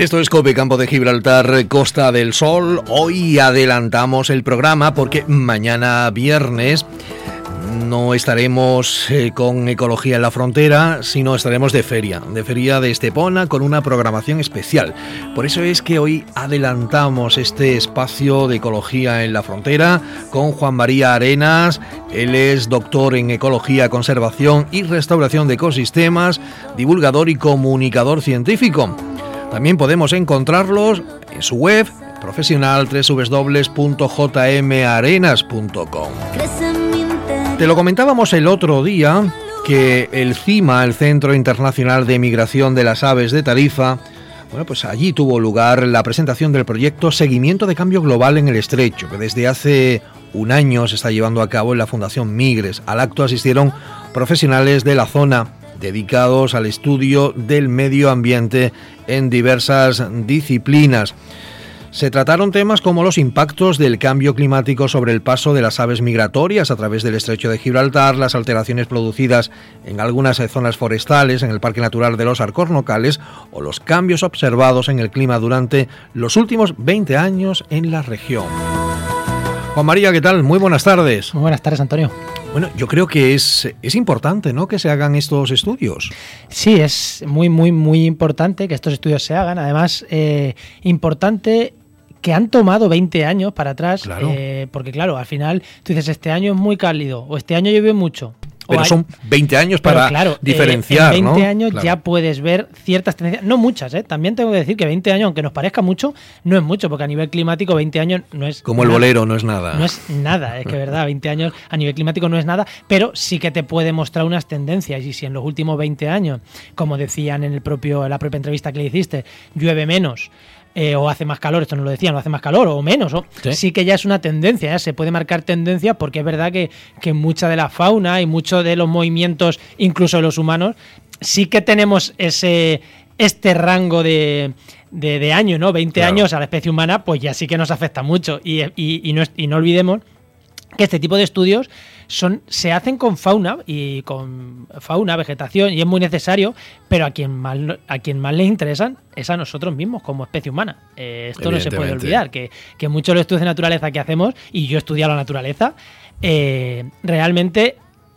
Esto es Cope Campo de Gibraltar, Costa del Sol. Hoy adelantamos el programa porque mañana viernes no estaremos eh, con Ecología en la Frontera, sino estaremos de feria, de feria de Estepona con una programación especial. Por eso es que hoy adelantamos este espacio de Ecología en la Frontera con Juan María Arenas. Él es doctor en Ecología, Conservación y Restauración de Ecosistemas, divulgador y comunicador científico. También podemos encontrarlos en su web profesional www.jmarenas.com. Te lo comentábamos el otro día que el CIMA, el Centro Internacional de Migración de las Aves de Tarifa, bueno, pues allí tuvo lugar la presentación del proyecto Seguimiento de Cambio Global en el Estrecho, que desde hace un año se está llevando a cabo en la Fundación Migres. Al acto asistieron profesionales de la zona dedicados al estudio del medio ambiente en diversas disciplinas. Se trataron temas como los impactos del cambio climático sobre el paso de las aves migratorias a través del estrecho de Gibraltar, las alteraciones producidas en algunas zonas forestales, en el Parque Natural de los Arcornocales o los cambios observados en el clima durante los últimos 20 años en la región. Juan María, ¿qué tal? Muy buenas tardes. Muy buenas tardes, Antonio. Bueno, yo creo que es, es importante, ¿no? Que se hagan estos estudios. Sí, es muy, muy, muy importante que estos estudios se hagan. Además, eh, importante que han tomado 20 años para atrás, eh, porque claro, al final tú dices, este año es muy cálido o este año llueve mucho pero son 20 años para claro, diferenciar. en 20 años ya puedes ver ciertas tendencias, no muchas, ¿eh? también tengo que decir que 20 años, aunque nos parezca mucho, no es mucho, porque a nivel climático 20 años no es. Como el bolero, no es nada. No es nada, es que verdad, 20 años a nivel climático no es nada, pero sí que te puede mostrar unas tendencias. Y si en los últimos 20 años, como decían en, el propio, en la propia entrevista que le hiciste, llueve menos, eh, o hace más calor, esto no lo decían, o hace más calor o menos. O, ¿Sí? que ya es una tendencia, ya se puede marcar tendencia porque es verdad que, que mucha de la fauna y muchos de los movimientos, incluso de los humanos, sí que tenemos ese este rango de, de, años, ¿no? 20 años a la especie humana, pues ya sí que nos afecta mucho. Y, y, no, y no olvidemos que este tipo de estudios son, se hacen con fauna y con fauna, vegetación, y es muy necesario, pero a quien más, a quien más le interesan es a nosotros mismos como especie humana. Eh, esto no se puede olvidar, que, que muchos de los estudios de naturaleza que hacemos, y yo he estudiado la naturaleza, eh, realmente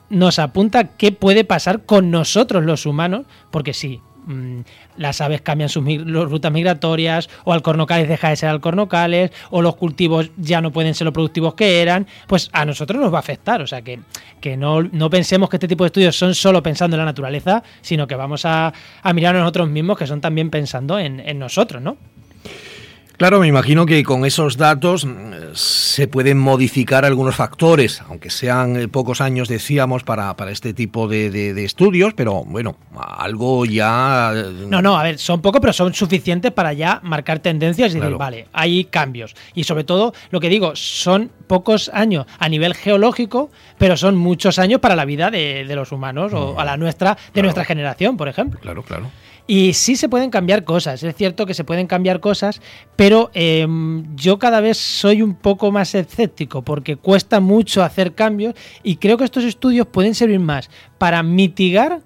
nos apunta qué puede pasar con nosotros los humanos, porque sí, Mm, las aves cambian sus rutas migratorias, o alcornocales deja de ser alcornocales, o los cultivos ya no pueden ser los productivos que eran, pues a nosotros nos va a afectar. O sea que, que no, no pensemos que este tipo de estudios son solo pensando en la naturaleza, sino que vamos a, a mirar a nosotros mismos que son también pensando en, en nosotros, ¿no? Claro, me imagino que con esos datos mm, se pueden modificar algunos factores, aunque sean eh, pocos años, decíamos, para, para este tipo de, estudios, pero bueno, algo ya... Eh, no, no, a ver, son pocos, pero son suficientes para ya marcar tendencias y decir, vale, hay cambios. Y sobre todo, lo que digo, son pocos años a nivel geológico, pero son muchos años para la vida de, los humanos o a la nuestra, de nuestra generación, por ejemplo. Claro, claro. Y sí se pueden cambiar cosas, es cierto que se pueden cambiar cosas, pero em, yo cada vez soy un poco más escéptico porque cuesta mucho hacer cambios y creo que estos estudios pueden servir más para mitigar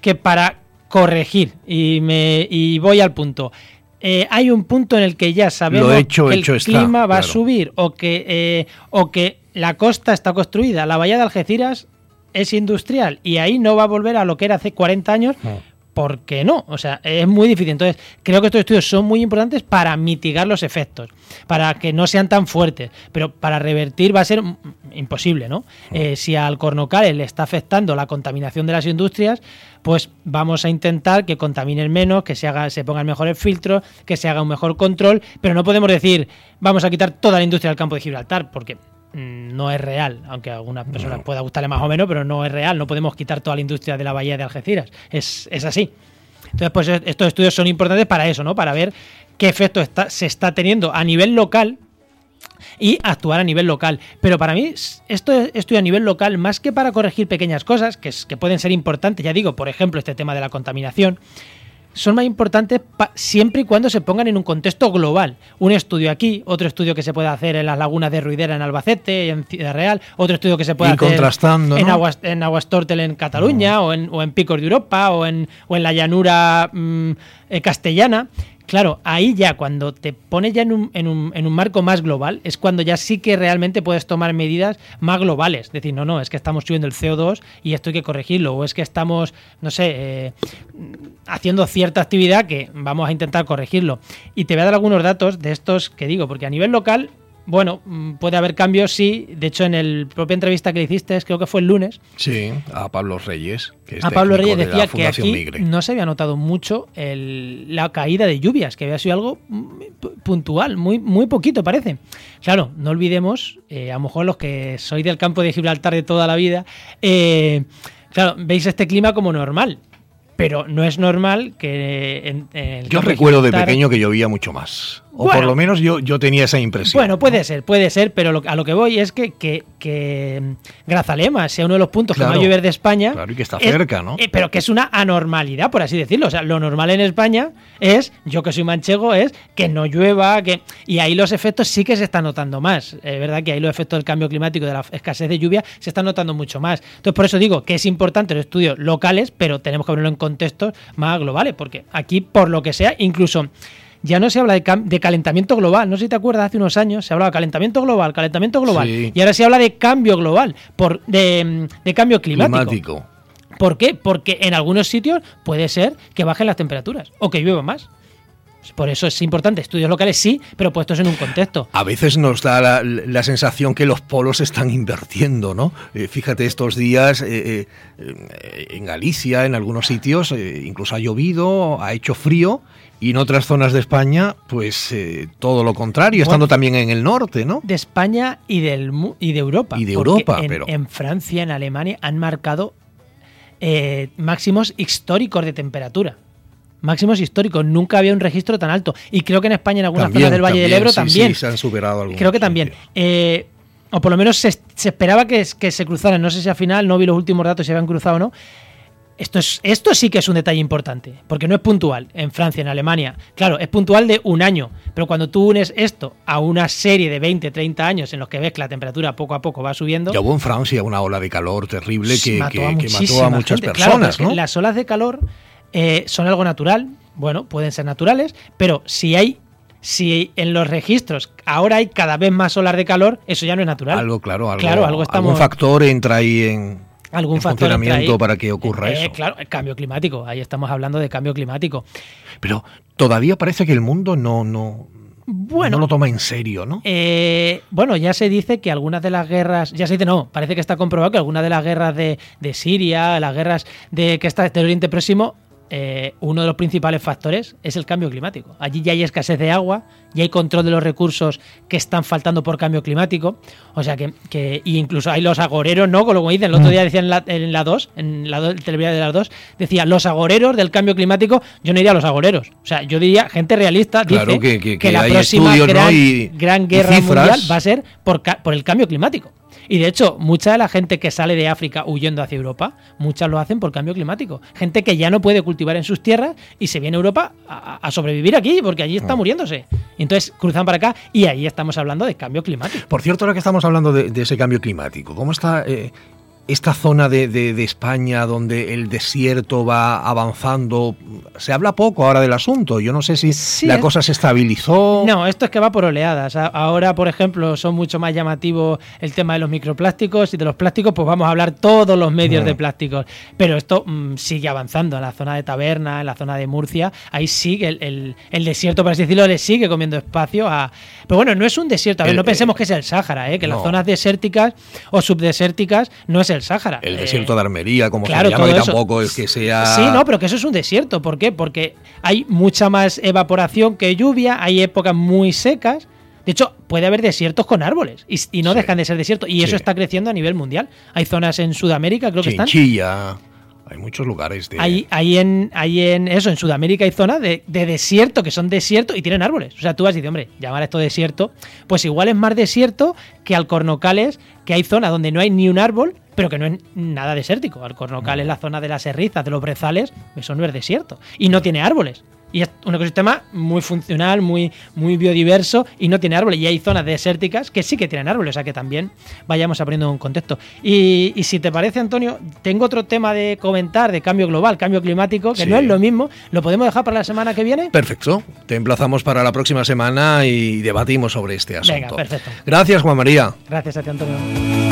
que para corregir. Y, me, y voy al punto. Eh, hay un punto en el que ya sabemos que el clima va a subir o que, eh, o que la costa está construida, la bahía de Algeciras es industrial y ahí no va a volver a lo que era hace 40 años. ¿por qué no? O sea, es muy difícil. Entonces, creo que estos estudios son muy importantes para mitigar los efectos, para que no sean tan fuertes, pero para revertir va a ser imposible, ¿no? Eh, si al cornocal le está afectando la contaminación de las industrias, pues vamos a intentar que contaminen menos, que se, haga, se pongan mejores filtros, que se haga un mejor control, pero no podemos decir vamos a quitar toda la industria del campo de Gibraltar, porque Mm, no es real, aunque a algunas personas pueda gustarle más o menos, pero no es real. No podemos quitar toda la industria de la bahía de Algeciras. Es, así. Entonces, pues estos estudios son importantes para eso, ¿no? Para ver qué efecto está, se está teniendo a nivel local y actuar a nivel local. Pero para mí, esto estudio a nivel local, más que para corregir pequeñas cosas, que, que pueden ser importantes, ya digo, por ejemplo, este tema de la contaminación, son más importantes siempre y cuando se pongan en un contexto global. Un estudio aquí, otro estudio que se puede hacer en las lagunas de Ruidera en Albacete, en Ciudad Real, otro estudio que se puede hacer en, Aguas, en Aguastortel en Cataluña, o, en, o en Picos de Europa, o en, o en la llanura mm, eh, castellana Claro, ahí ya cuando te pones ya en un, en, un, en un, marco más global, es cuando ya sí que realmente puedes tomar medidas más globales. Decir, no, no, es que estamos subiendo el CO2 y esto hay que corregirlo. O es que estamos, no sé, eh, haciendo cierta actividad que vamos a intentar corregirlo. Y te voy a dar algunos datos de estos que digo, porque a nivel local bueno, mm, puede haber cambios, sí. De hecho, en el propia entrevista que le hiciste, creo que fue el lunes. Sí, a Pablo Reyes. Que a Pablo Reyes decía que aquí no se había notado mucho la caída de lluvias, que había sido algo puntual, muy, muy poquito parece. Claro, no olvidemos, eh, a lo mejor los que sois del campo de Gibraltar de toda la vida, eh, claro, veis este clima como normal pero no es normal que en, yo recuerdo de pequeño que llovía mucho más o por lo menos yo, yo tenía esa impresión. Bueno, puede ser, puede ser, pero a lo que voy es que, que, que mm, Grazalema sea uno de los puntos que va a llover de España. Claro, y que está cerca, ¿no? Eh, pero que es una anormalidad, por así decirlo. O sea, lo normal en España es, yo que soy manchego, es que no llueva, que y ahí los efectos sí que se están notando más. Es verdad que ahí los efectos del cambio climático, de la escasez de lluvia, se están notando mucho más. Entonces, por eso digo que es importante los estudios locales, pero tenemos que verlo en contextos más globales, porque aquí, por lo que sea, incluso ya no se habla de, calentamiento global. No sé si te acuerdas, hace unos años se hablaba de calentamiento global, calentamiento global. Y ahora se habla de cambio global, por, de, cambio climático. ¿Por qué? Porque en algunos sitios puede ser que bajen las temperaturas o que llueva más. Por eso es importante, estudios locales sí, pero puestos en un contexto. A veces nos da la, sensación que los polos están invirtiendo, ¿no? Eh, fíjate, estos días eh, eh, en Galicia, en algunos sitios, incluso ha llovido, ha hecho frío y en otras zonas de España, pues todo lo contrario, estando también en el norte, ¿no? De España y, del, y de Europa. Y de Europa, en, pero. En Francia, en Alemania, han marcado máximos históricos de temperatura. Máximos históricos, nunca había un registro tan alto. Y creo que en España, en algunas zonas del Valle del Ebro, también. Sí, se han superado algunos. Creo que también. Eh, o por lo menos se, esperaba que, que, se cruzaran. No sé si al final, no vi los últimos datos, si habían cruzado o no. Esto, es, esto sí que es un detalle importante, porque no es puntual en Francia, en Alemania. Claro, es puntual de un año, pero cuando tú unes esto a una serie de 20, 30 años en los que ves que la temperatura poco a poco va subiendo. Ya hubo en Francia una ola de calor terrible que mató, a, muchas personas. ¿no? Las olas de calor eh, son algo natural, bueno, pueden ser naturales, pero si hay si en los registros ahora hay cada vez más olas de calor, eso ya no es natural. Algo, claro, algo, claro, algo estamos... algún factor entra ahí en, algún funcionamiento para que ocurra eh, eso. Claro, el cambio climático. Ahí estamos hablando de cambio climático. Pero todavía parece que el mundo no, no, bueno, no lo toma en serio, ¿no? Eh, bueno, ya se dice que algunas de las guerras, ya se dice no, parece que está comprobado que algunas de las guerras de, de Siria, las guerras de que está del Oriente Próximo, eh, uno de los principales factores es el cambio climático. Allí ya hay escasez de agua, ya hay control de los recursos que están faltando por cambio climático. O sea que, que incluso hay los agoreros, ¿no? Como dicen, el otro mm. día decían en la, 2, en la, televisión de las 2, decía los agoreros del cambio climático. Yo no diría los agoreros. O sea, yo diría gente realista dice que, la próxima gran, guerra mundial va a ser por, por el cambio climático. Y de hecho, mucha de la gente que sale de África huyendo hacia Europa, muchas lo hacen por cambio climático. Gente que ya no puede cultivar en sus tierras y se viene a Europa a, sobrevivir aquí, porque allí está mm. muriéndose. entonces cruzan para acá y ahí estamos hablando de cambio climático. Por cierto, ahora que estamos hablando de, ese cambio climático, ¿cómo está eh, esta zona de, de, España donde el desierto va avanzando, se habla poco ahora del asunto. Yo no sé si la cosa se estabilizó. No, esto es que va por oleadas. Ahora, por ejemplo, son mucho más llamativos el tema de los microplásticos y de los plásticos, pues vamos a hablar todos los medios de plásticos. Pero esto mm, sigue avanzando en la zona de Taberna, en la zona de Murcia. Ahí sigue el, el, desierto, por así decirlo, le sigue comiendo espacio a. Pero bueno, no es un desierto. A ver, no pensemos que es el Sáhara, ¿eh? que las zonas desérticas o subdesérticas no es el Sáhara. El desierto de Armería, como se llama, y tampoco es que sea. Sí, no, pero que eso es un desierto. ¿Por qué? Porque hay mucha más evaporación que lluvia, hay épocas muy secas. De hecho, puede haber desiertos con árboles y, no dejan de ser desiertos. Y eso está creciendo a nivel mundial. Hay zonas en Sudamérica, creo que están. Chinchilla. Hay muchos lugares de. Hay, hay, en, hay en eso, en Sudamérica hay zonas de, desierto que son desiertos y tienen árboles. O sea, tú vas y dices, hombre, llamar esto desierto, pues igual es más desierto que Alcornocales, que hay zonas donde no hay ni un árbol, pero que no es nada desértico. Alcornocal es la zona de las serrizas, de los brezales, eso no es desierto. Y no tiene árboles. Y es un ecosistema muy funcional, muy, muy biodiverso y no tiene árboles. Y hay zonas desérticas que sí que tienen árboles, o sea que también vayamos aprendiendo un contexto. Y, si te parece, Antonio, tengo otro tema de comentar de cambio global, cambio climático, que no es lo mismo. ¿Lo podemos dejar para la semana que viene? Perfecto. Te emplazamos para la próxima semana y debatimos sobre este asunto. Venga, perfecto. Gracias, Juan María. Gracias a ti, Antonio.